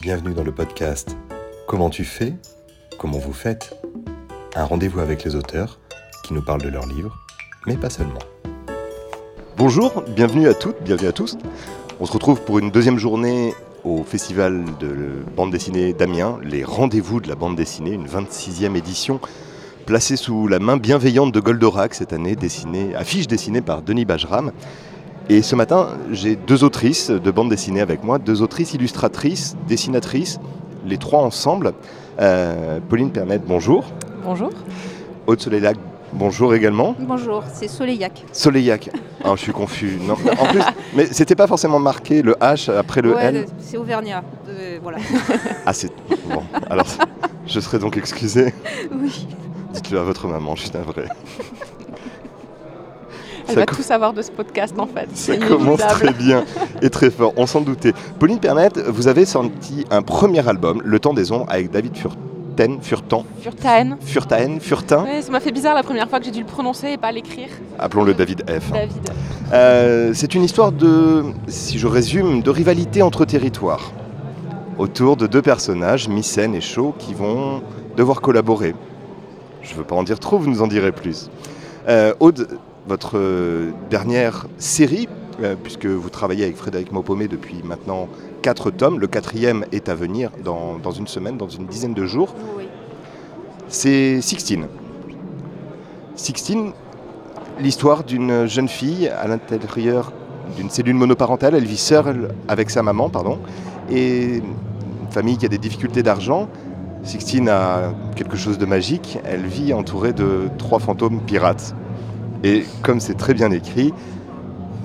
Bienvenue dans le podcast Comment tu fais Comment vous faites Un rendez-vous avec les auteurs qui nous parlent de leurs livres, mais pas seulement. Bonjour, bienvenue à toutes, bienvenue à tous. On se retrouve pour une deuxième journée au festival de bande dessinée d'Amiens, les rendez-vous de la bande dessinée, une 26e édition placée sous la main bienveillante de Goldorak cette année, affiche dessinée par Denis Bajram. Et ce matin, j'ai deux autrices de bande dessinée avec moi, deux autrices illustratrices, dessinatrices, les trois ensemble. Euh, Pauline Pernet, bonjour. Bonjour. Aude Soleillac, bonjour également. Bonjour, c'est Soleillac. Soleillac. Ah, je suis confus. Non. En plus, mais c'était pas forcément marqué le H après le Ouais, L. C'est Auvergnat. euh, voilà. Ah, c'est bon. Alors, je serai donc excusé. oui. Dites-le à votre maman, je suis navré. Elle Ça va tout savoir de ce podcast en fait. Ça commence très bien et très fort, on s'en doutait. Pauline Pernet, vous avez sorti un premier album, Le Temps des Ombres, avec David Furten, Furtan, Furtaen. Furtaen, Furtin, Ouais, ça m'a fait bizarre la première fois que j'ai dû le prononcer et pas l'écrire. appelons-le David F. David. Euh, c'est une histoire de, si je résume, de rivalité entre territoires, autour de deux personnages, Mycène et Shaw, qui vont devoir collaborer. Je ne veux pas en dire trop, vous nous en direz plus. Euh, Aude, votre euh, dernière série, euh, puisque vous travaillez avec Frédéric Maupomé depuis maintenant quatre tomes, le quatrième est à venir dans, dans une semaine, dans une dizaine de jours, Oui. c'est Sixtine. Sixtine, l'histoire d'une jeune fille à l'intérieur d'une cellule monoparentale. Elle vit seule avec sa maman, pardon, et une famille qui a des difficultés d'argent. Sixtine a quelque chose de magique. Elle vit entourée de trois fantômes pirates. Et comme c'est très bien écrit,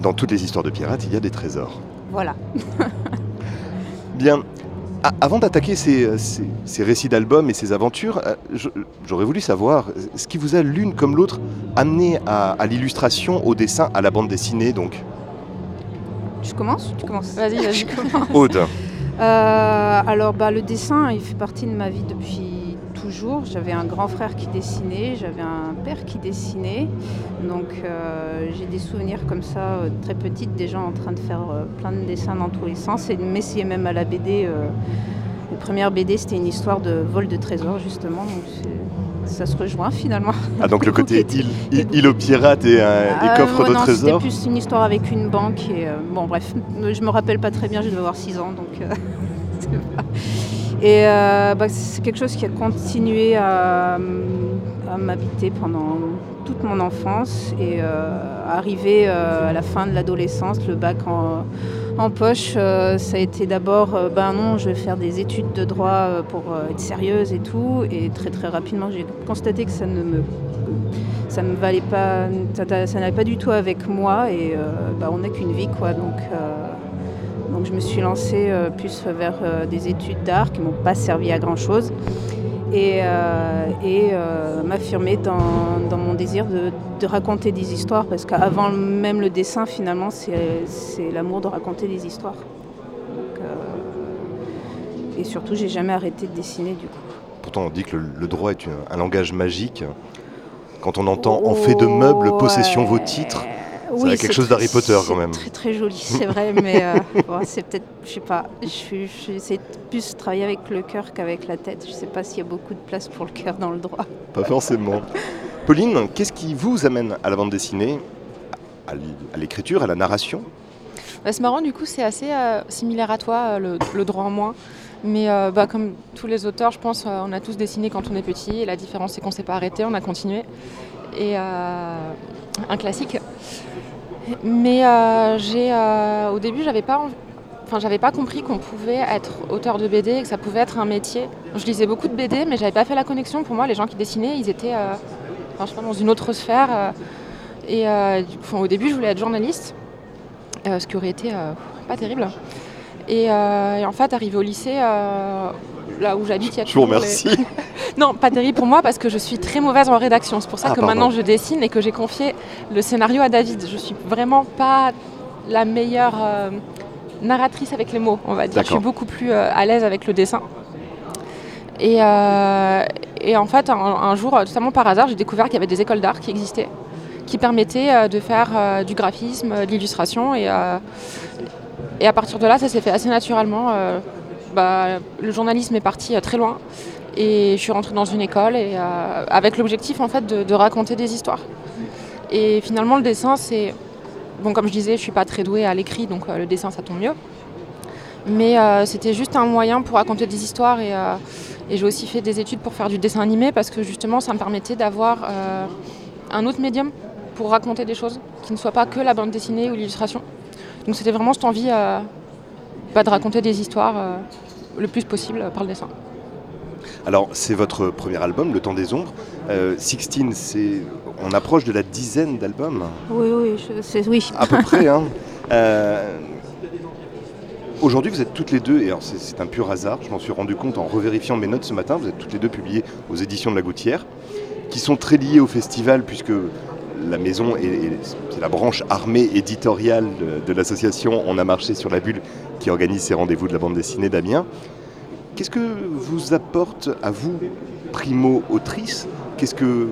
dans toutes les histoires de pirates, il y a des trésors. Voilà. Bien. A- Avant d'attaquer ces, ces- ces récits d'albums et ces aventures, euh, je- j'aurais voulu savoir euh, ce qui vous a l'une comme l'autre amené à, à l'illustration, au dessin, à la bande dessinée, donc? Tu commences? Tu commences. Vas-y, vas-y. Je commence. Aude, Euh, alors, bah, le dessin, il fait partie de ma vie depuis toujours. J'avais un grand frère qui dessinait, j'avais un père qui dessinait. Donc, euh, j'ai des souvenirs comme ça, euh, très petites, des gens en train de faire euh, plein de dessins dans tous les sens. Et de m'essayer même à la BD. euh, les premières BD, c'était une histoire de vol de trésors, justement. Donc, ça se rejoint finalement. ah, donc le côté île, île- île aux pirates et, euh, et Euh, coffre ouais, de non, trésors. C'était plus une histoire avec une banque. Et, euh, bon, bref, je me rappelle pas très bien, je devais avoir 6 ans. Donc, c'est pas- Et euh, bah, c'est quelque chose qui a continué à, m'habiter pendant toute mon enfance. Et euh, arrivé euh, à la fin de l'adolescence, le bac en, poche, ça a été d'abord, ben non, je vais faire des études de droit pour être sérieuse et tout. Et très très rapidement, j'ai constaté que ça ne me ça valait pas, ça, n'allait pas du tout avec moi et bah, on n'a qu'une vie quoi. Donc, je me suis lancée euh, plus vers euh, des études d'art qui m'ont pas servi à grand chose et, euh, et m'affirmer dans, dans mon désir de, de raconter des histoires parce qu'avant même le dessin finalement c'est l'amour de raconter des histoires. Et surtout j'ai jamais arrêté de dessiner du coup. Pourtant, on dit que le, droit est une- un langage magique. Quand on entend en fait de meubles, possession vos titres, Oui, a quelque c'est chose d'Harry très- Potter, quand même. Très très joli, c'est vrai, mais euh, bon, c'est peut-être, je sais pas, j'essaie de plus travailler avec le cœur qu'avec la tête. Je sais pas s'il y a beaucoup de place pour le cœur dans le droit. pas forcément. Pauline, qu'est-ce qui vous amène à la bande dessinée, à l'écriture, à la narration? Bah, c'est marrant, du coup, c'est assez euh, similaire à toi, euh, le, le droit en moins. Mais euh, bah, comme tous les auteurs, je pense, euh, on a tous dessiné quand on est petit. Et la différence, c'est qu'on s'est pas arrêté, on a continué. Et euh, un classique. Mais euh, euh, au début, j'avais pas, enfin, j'avais pas compris qu'on pouvait être auteur de BD et que ça pouvait être un métier. Je lisais beaucoup de BD, mais j'avais pas fait la connexion. Pour moi, les gens qui dessinaient, ils étaient, euh, dans une autre sphère. et au début, je voulais être journaliste, ce qui aurait été pas terrible. Et, euh, et en fait, arrivé au lycée, euh, là où j'habite, il y a Je vous les- remercie. Non, pas terrible pour moi parce que je suis très mauvaise en rédaction. C'est pour ça Ah, que pardon. maintenant je dessine et que j'ai confié le scénario à David. Je suis vraiment pas la meilleure euh, narratrice avec les mots, on va dire. Je suis beaucoup plus à l'aise avec le dessin. Et, et en fait, un, un jour, totalement par hasard, j'ai découvert qu'il y avait des écoles d'art qui existaient, qui permettaient euh, de faire euh, du graphisme, de l'illustration. Et, et à partir de là, ça s'est fait assez naturellement. euh, bah, le journalisme est parti très loin. Et je suis rentrée dans une école et, avec l'objectif en fait de, raconter des histoires. Et finalement, le dessin, c'est. Bon, comme je disais, je suis pas très douée à l'écrit, donc le dessin, ça tombe mieux. Mais c'était juste un moyen pour raconter des histoires et j'ai aussi fait des études pour faire du dessin animé parce que justement, ça me permettait d'avoir un autre médium pour raconter des choses qui ne soient pas que la bande dessinée ou l'illustration. Donc c'était vraiment cette envie euh, bah, de raconter des histoires euh, le plus possible par le dessin. Alors c'est votre premier album, Le Temps des Ombres. Euh, Sixteen, c'est on approche de la dizaine d'albums. Oui, oui, c'est oui. À peu près. Hein. Aujourd'hui, vous êtes toutes les deux, et c'est un pur hasard, je m'en suis rendu compte en revérifiant mes notes ce matin, vous êtes toutes les deux publiées aux éditions de La Gouttière, qui sont très liées au festival, puisque la maison c'est la branche armée éditoriale de, l'association On a marché sur la bulle qui organise ces rendez-vous de la bande dessinée d'Amiens. Qu'est-ce que vous apporte à vous, primo autrice Qu'est-ce que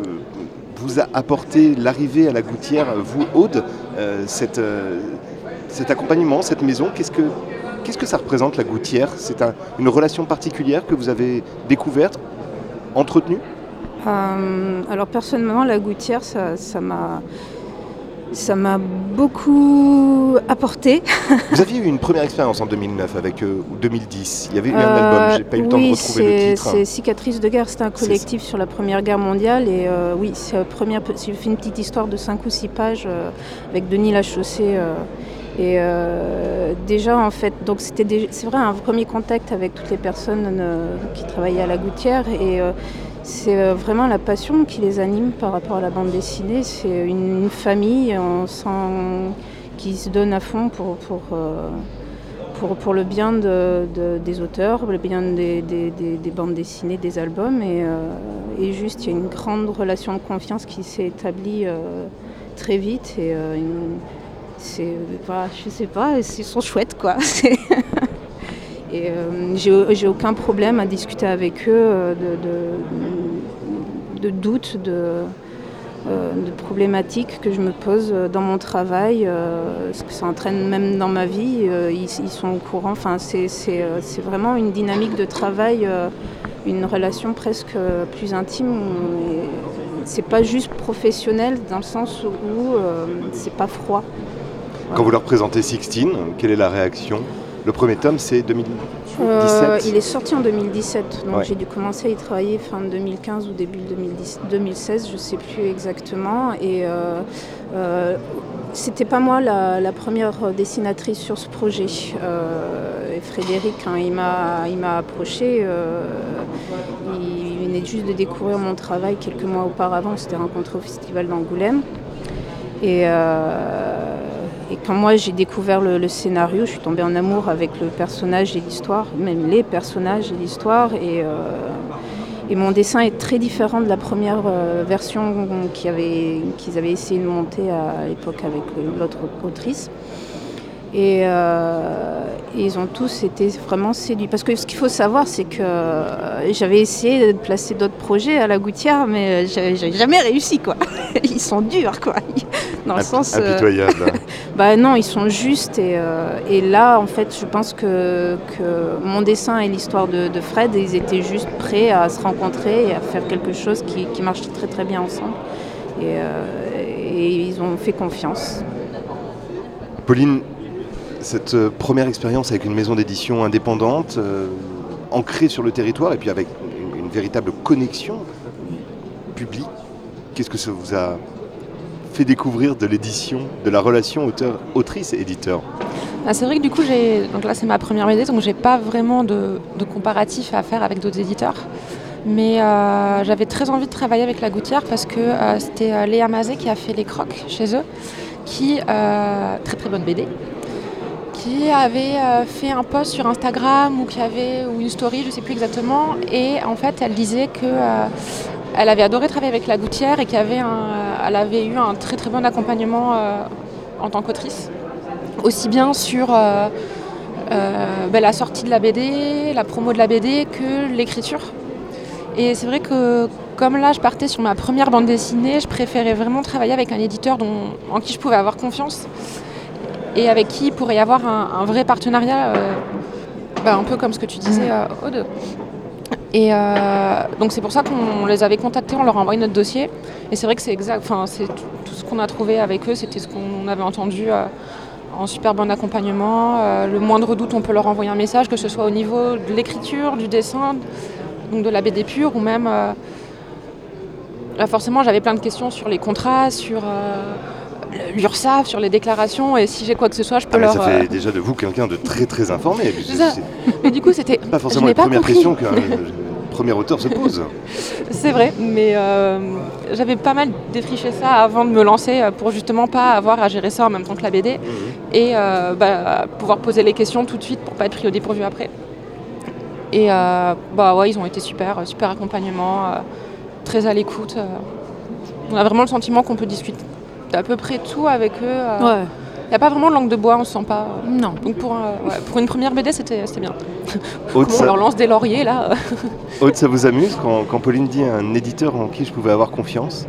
vous a apporté l'arrivée à la gouttière, vous, Aude, euh, euh, cet accompagnement, cette maison Qu'est-ce que, qu'est-ce que ça représente, la gouttière? C'est une relation particulière que vous avez découverte, entretenue? Euh, alors personnellement, la gouttière, ça m'a... Ça m'a beaucoup apporté. Vous aviez eu une première expérience en 2009 avec euh, ou 2010. Il y avait eu un album. Euh, j'ai pas eu le temps de retrouver le titre. C'est Cicatrices de guerre. C'était un collectif sur la Première Guerre mondiale et oui, c'est première. J'ai fait une petite histoire de 5 ou 6 pages avec Denis Lachaussée. et déjà en fait, donc c'était c'est vrai un premier contact avec toutes les personnes qui travaillaient à la gouttière et c'est euh, vraiment la passion qui les anime par rapport à la bande dessinée. C'est une, famille sent, qui se donne à fond pour, pour, euh, pour, le bien de, des auteurs, le bien des, des, des, bandes dessinées, des albums. Et, euh, et, juste, il y a une grande relation de confiance qui s'est établie très vite. Et c'est, bah, je sais pas, ils sont chouettes quoi. Et euh, j'ai aucun problème à discuter avec eux euh, de, doutes, de, euh, de, problématiques que je me pose dans mon travail, ce que ça entraîne même dans ma vie. Ils, sont au courant. Enfin, c'est vraiment une dynamique de travail, une relation presque plus intime. C'est pas juste professionnel dans le sens où c'est pas froid. Quand vous leur présentez Sixteen, quelle est la réaction? Le premier tome, c'est 2017 euh, Il est sorti en 2017, donc j'ai dû commencer à y travailler fin 2015 ou début 2016, je ne sais plus exactement. Et euh, euh, c'était pas moi la, première dessinatrice sur ce projet. Euh, Frédéric, hein, il m'a approché. il venait juste de découvrir mon travail quelques mois auparavant. On s'était rencontré au festival d'Angoulême. Et et quand moi j'ai découvert le, scénario, je suis tombée en amour avec le personnage et l'histoire, même les personnages et l'histoire. Et, euh, mon dessin est très différent de la première euh, version qu'ils avaient, avaient essayé de monter à l'époque avec l'autre autrice. Et, euh, ils ont tous été vraiment séduits. Parce que ce qu'il faut savoir, c'est que j'avais essayé de placer d'autres projets à la gouttière, mais j'avais jamais réussi. Quoi. Ils sont durs, quoi. Dans le sens. Impitoyable. bah non, ils sont justes. Et, euh, et, là, en fait, je pense que, que mon dessin et l'histoire de, Fred, ils étaient juste prêts à se rencontrer et à faire quelque chose qui, qui marche très très bien ensemble. Et, euh, et ils ont fait confiance. Pauline, cette euh, première expérience avec une maison d'édition indépendante, ancrée sur le territoire et puis avec une, véritable connexion publique, qu'est-ce que ça vous a fait découvrir de l'édition, de la relation auteur-autrice-éditeur ah, C'est vrai que du coup, donc là c'est ma première BD, donc j'ai pas vraiment de, comparatif à faire avec d'autres éditeurs. Mais euh, j'avais très envie de travailler avec La Gouttière parce que euh, c'était euh, Léa Mazet qui a fait les crocs chez eux, qui, très très bonne BD, qui avait fait un post sur Instagram ou ou une story, je sais plus exactement, et en fait elle disait que elle avait adoré travailler avec la gouttière et qu'elle avait, avait eu un très très bon accompagnement euh, en tant qu'autrice. Aussi bien sur euh, euh, ben, la sortie de la BD, la promo de la BD que l'écriture. Et c'est vrai que comme là je partais sur ma première bande dessinée, je préférais vraiment travailler avec un éditeur en qui je pouvais avoir confiance et avec qui il pourrait y avoir un, vrai partenariat Bah, un peu comme ce que tu disais, Mm. euh, Aude. Et euh, donc c'est pour ça qu'on les avait contactés, on leur a envoyé notre dossier. Et c'est vrai que c'est exact, enfin c'est tout ce qu'on a trouvé avec eux, c'était ce qu'on avait entendu euh, en super bon accompagnement. Euh, le moindre doute, on peut leur envoyer un message, que ce soit au niveau de l'écriture, du dessin, donc de la BD pure, ou même euh, là forcément j'avais plein de questions sur les contrats, sur euh, l'URSSAF, sur les déclarations, et si j'ai quoi que ce soit, je peux Ah, leur. ça fait euh, déjà de vous quelqu'un de très très informé. Mais du coup c'était. pas forcément les premières questions qu'un premier auteur se pose. C'est vrai, mais euh, j'avais pas mal défriché ça avant de me lancer euh, pour justement pas avoir à gérer ça en même temps que la BD et euh, bah, pouvoir poser les questions tout de suite pour pas être pris au dépourvu après. Et euh, bah ouais, ils ont été super, super accompagnement, très à l'écoute. On a vraiment le sentiment qu'on peut discuter d'à peu près tout avec eux. Il Ouais. n'y a pas vraiment de langue de bois, on se sent pas. euh. Non. Donc pour, un- ouais, pour une première BD, c'était c'était bien. Aude, on ça, leur lance des lauriers là Aude, ça vous amuse quand, quand Pauline dit à un éditeur en qui je pouvais avoir confiance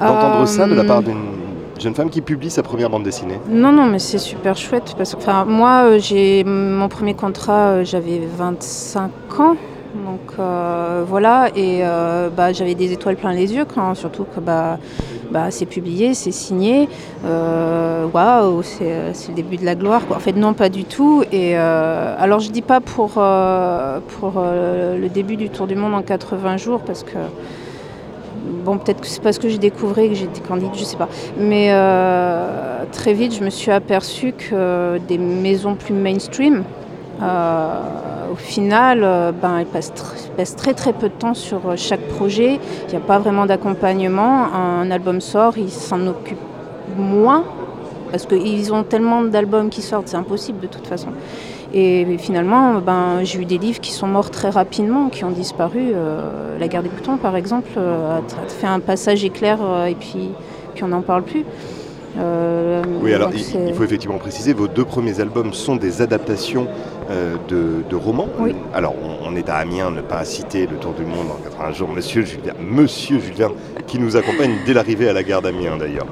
D'entendre ça de la Euh, part d'une jeune femme qui publie sa première bande dessinée? Non, non, mais c'est super chouette. Parce que, enfin, moi, euh, j'ai mon premier contrat, euh, j'avais 25 ans. Donc euh, voilà, et euh, bah, j'avais des étoiles plein les yeux, quand, surtout que bah, bah, c'est publié, c'est signé. Euh, Waouh, c'est le début de la gloire. En fait, non, pas du tout. Et euh, alors, je dis pas pour, euh, pour le début du Tour du Monde en 80 jours, parce que Bon, peut-être que c'est parce que j'ai découvert que j'étais candide, je sais pas. Mais très vite, je me suis aperçue que des maisons plus mainstream, euh, au final, euh, ben, elles passent, tr- passent très très peu de temps sur euh, chaque projet. Il n'y a pas vraiment d'accompagnement. Un album sort, ils s'en occupent moins parce qu'ils ont tellement d'albums qui sortent, c'est impossible de toute façon. Et finalement, ben, j'ai eu des livres qui sont morts très rapidement, qui ont disparu. Euh, La guerre des boutons, par exemple, a fait un passage éclair et puis, puis on n'en parle plus. Euh, Oui, alors il faut effectivement préciser, vos deux premiers albums sont des adaptations euh, de, de romans. Oui. Alors on, on est à Amiens, ne pas citer le Tour du Monde en 80 jours, Monsieur Jules Verne, Monsieur Jules Verne, qui nous accompagne dès l'arrivée à la gare d'Amiens d'ailleurs,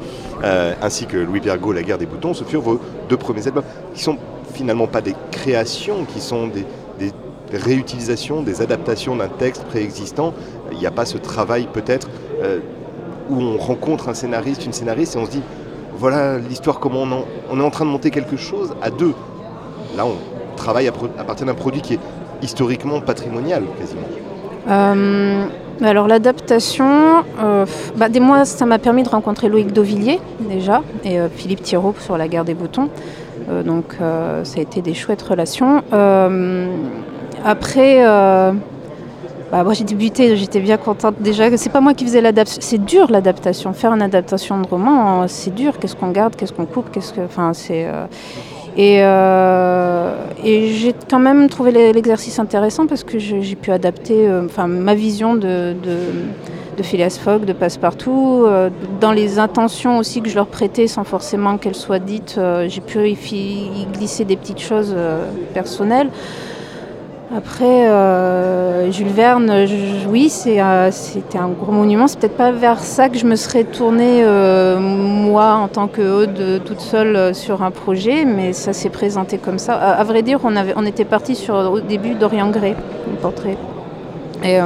Euh, ainsi que Louis Pergaud, La guerre des boutons, ce furent vos deux premiers albums, qui sont finalement pas des créations, qui sont des, des réutilisations, des adaptations d'un texte préexistant. Il n'y a pas ce travail peut-être euh, où on rencontre un scénariste, une scénariste, et on se dit, voilà l'histoire, comment on, en- on est en train de monter quelque chose à deux. Là, on travaille à, partir d'un produit qui est historiquement patrimonial, quasiment. Euh, alors l'adaptation, euh, bah, des mois, ça m'a permis de rencontrer Loïc Dauvillier déjà et euh, Philippe Thiraud sur la guerre des boutons. Donc ça a été des chouettes relations. Après, bah, moi j'ai débuté, j'étais bien contente déjà. C'est pas moi qui faisais l'adaptation, c'est dur l'adaptation. Faire une adaptation de roman, c'est dur. Qu'est-ce qu'on garde, qu'est-ce qu'on coupe, qu'est-ce que, enfin c'est. Et, euh, et j'ai quand même trouvé l'e- l'exercice intéressant parce que j'ai pu adapter euh, enfin, ma vision de, de, de Phileas Fogg, de Passepartout, euh, dans les intentions aussi que je leur prêtais sans forcément qu'elles soient dites. euh, j'ai pu y, y glisser des petites choses euh, personnelles. Après, euh, Jules Verne, oui, euh, c'était un gros monument. C'est peut-être pas vers ça que je me serais tournée, euh, moi, en tant que euh, toute seule sur un projet, mais ça s'est présenté comme ça. À, vrai dire, on, était parti au début, Dorian Gray, le portrait. Et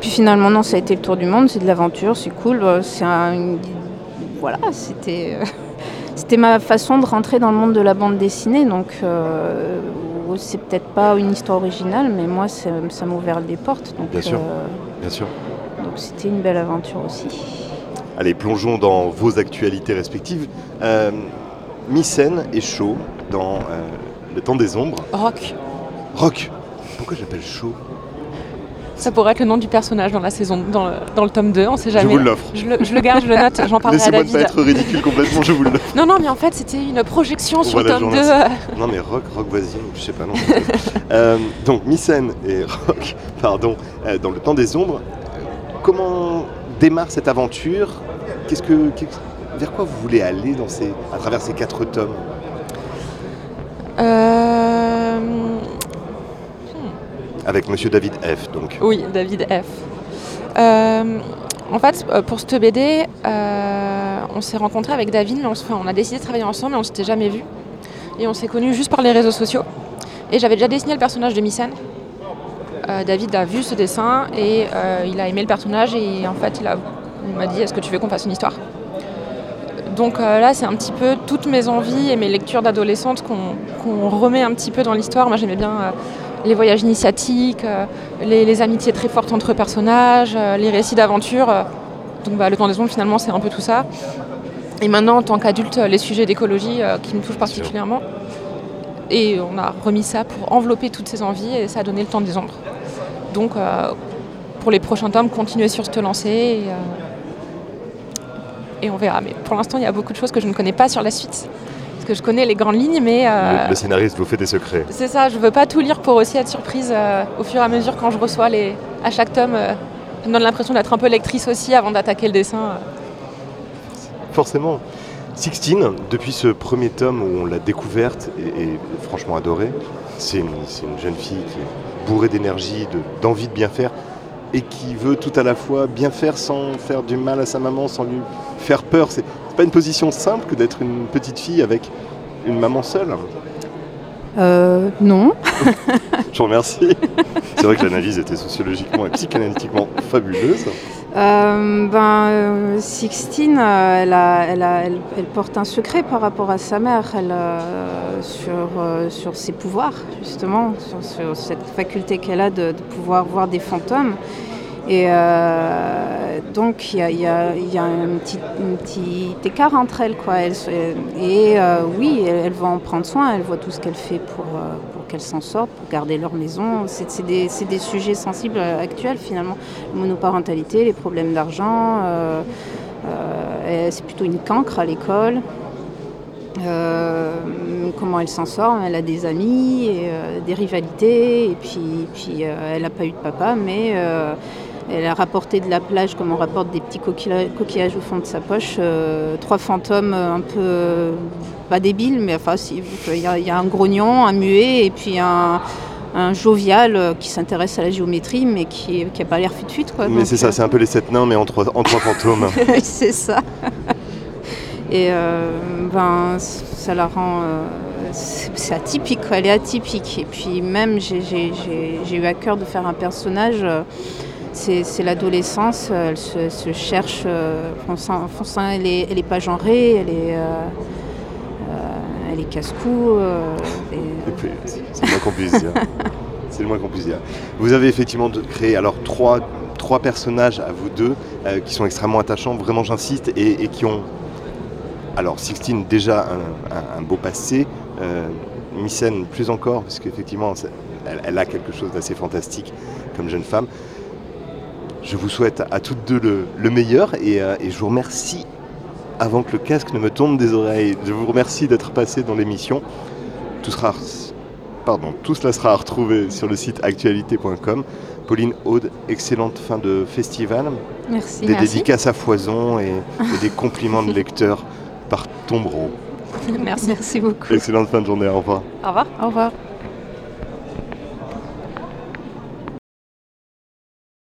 puis finalement, non, ça a été le tour du monde, c'est de l'aventure, c'est cool. voilà, c'était, ma façon de rentrer dans le monde de la bande dessinée, donc c'est peut-être pas une histoire originale, mais moi, ça, ça m'a ouvert des portes. Donc, Bien sûr. euh, Bien sûr. donc c'était une belle aventure aussi. Allez, plongeons dans vos actualités respectives. Euh, Mycène est chaud dans euh, Le temps des ombres. Rock. Rock Pourquoi j'appelle chaud? Ça pourrait être le nom du personnage dans la saison, dans le, dans le tome 2, on sait Je jamais. vous l'offre. Je le, je le garde, je le note, j'en parlerai à Laissez-moi ne pas David. être ridicule complètement, je vous l'offre. Non, non, mais en fait, c'était une projection sur le tome je 2. vous euh, Non mais rock, rock voisine, je sais pas non. Euh, donc Mycène et rock, pardon, euh, dans le temps des ombres. euh, Comment démarre cette aventure? Qu'est-ce que, vers quoi vous voulez aller dans ces, à travers ces quatre tomes? Euh, Avec Monsieur David F. Donc. Oui, David F. Euh, en fait, euh, pour cette BD, euh, on s'est rencontrés avec David, mais on, a décidé de travailler ensemble, mais on s'était jamais vus. Et on s'est connus juste par les réseaux sociaux. Et j'avais déjà dessiné le personnage de Mycène. Euh, David a vu ce dessin et il a aimé le personnage et en fait il, m'a dit est-ce que tu veux qu'on fasse une histoire? Donc là c'est un petit peu toutes mes envies et mes lectures d'adolescente qu'on remet un petit peu dans l'histoire. Moi j'aimais bien les voyages initiatiques, euh, les, les amitiés très fortes entre personnages, euh, les récits d'aventure. euh. donc bah, le temps des ombres finalement c'est un peu tout ça. Et maintenant en tant qu'adulte les sujets d'écologie qui me touchent particulièrement. Et on a remis ça pour envelopper toutes ces envies et ça a donné le temps des ombres. Donc pour les prochains tomes, continuer sur et, euh, et on verra. Mais pour l'instant, il y a beaucoup de choses que je ne connais pas sur la suite. Parce que je connais les grandes lignes, mais euh, Le, le scénariste vous fait des secrets. c'est ça, je veux pas tout lire pour aussi être surprise euh, au fur et à mesure quand je reçois les. à chaque tome. euh, ça me donne l'impression d'être un peu lectrice aussi avant d'attaquer le dessin. euh. Forcément. Sixtine, depuis ce premier tome où on l'a découverte et, et franchement adorée, c'est une, jeune fille qui est bourrée d'énergie, de- d'envie de bien faire et qui veut tout à la fois bien faire sans faire du mal à sa maman, sans lui faire peur. C'est pas une position simple que d'être une petite fille avec une maman seule? Euh, non. Je vous remercie. C'est vrai que l'analyse était sociologiquement et psychanalytiquement fabuleuse. Euh, ben, Sixtine, euh, elle, a- elle a- elle- elle porte un secret par rapport à sa mère elle, euh, sur, euh, sur ses pouvoirs, justement, sur, sur cette faculté qu'elle a de, de pouvoir voir des fantômes. Et euh, donc, il y a, un, petit, écart entre elles. Quoi. Et euh, oui, elle, elle va en prendre soin, elle voit tout ce qu'elle fait pour, euh, pour qu'elle s'en sorte, pour garder leur maison. C'est des, sujets sensibles actuels, finalement. Monoparentalité, les problèmes d'argent. c'est plutôt une cancre à l'école. Comment elle s'en sort? Elle a des amis, des rivalités, et puis, elle n'a pas eu de papa, mais elle a rapporté de la plage, comme on rapporte des petits coquilla- coquillages au fond de sa poche, euh, trois fantômes un peu, euh, pas débiles, mais enfin, si, il y, a- il y a un grognon, un muet, et puis un, un jovial euh, qui s'intéresse à la géométrie, mais qui n'a pas l'air fut-fut. quoi. Mais c'est ça, euh, c'est un peu les sept nains, mais en trois, en trois fantômes. c'est ça. Et euh, ben, ça la rend. euh, c'est atypique, quoi, elle est atypique. Et puis même, j'ai eu à cœur de faire un personnage. C'est l'adolescence, euh, elle se, se cherche. euh, elle n'est est pas genrée, elle est, euh, elle est casse-cou. C'est le moins qu'on puisse dire. C'est le moins qu'on puisse dire. Vous avez effectivement créé alors trois, trois personnages à vous deux euh, qui sont extrêmement attachants, vraiment j'insiste, et, et qui ont. Alors Sixtine déjà un, un- un beau passé, euh, Mycène plus encore, parce qu'effectivement elle a quelque chose d'assez fantastique comme jeune femme. Je vous souhaite à toutes deux le, le meilleur et, euh, et je vous remercie avant que le casque ne me tombe des oreilles. Je vous remercie d'être passé dans l'émission. Tout, sera, pardon, tout cela sera à retrouver sur le site actualité.com. Pauline Aude, excellente fin de festival. Merci. Des Merci. dédicaces à foison et, et des compliments de lecteurs par tombereau. Merci. Merci beaucoup. Excellente fin de journée, au revoir. Au revoir. Au revoir.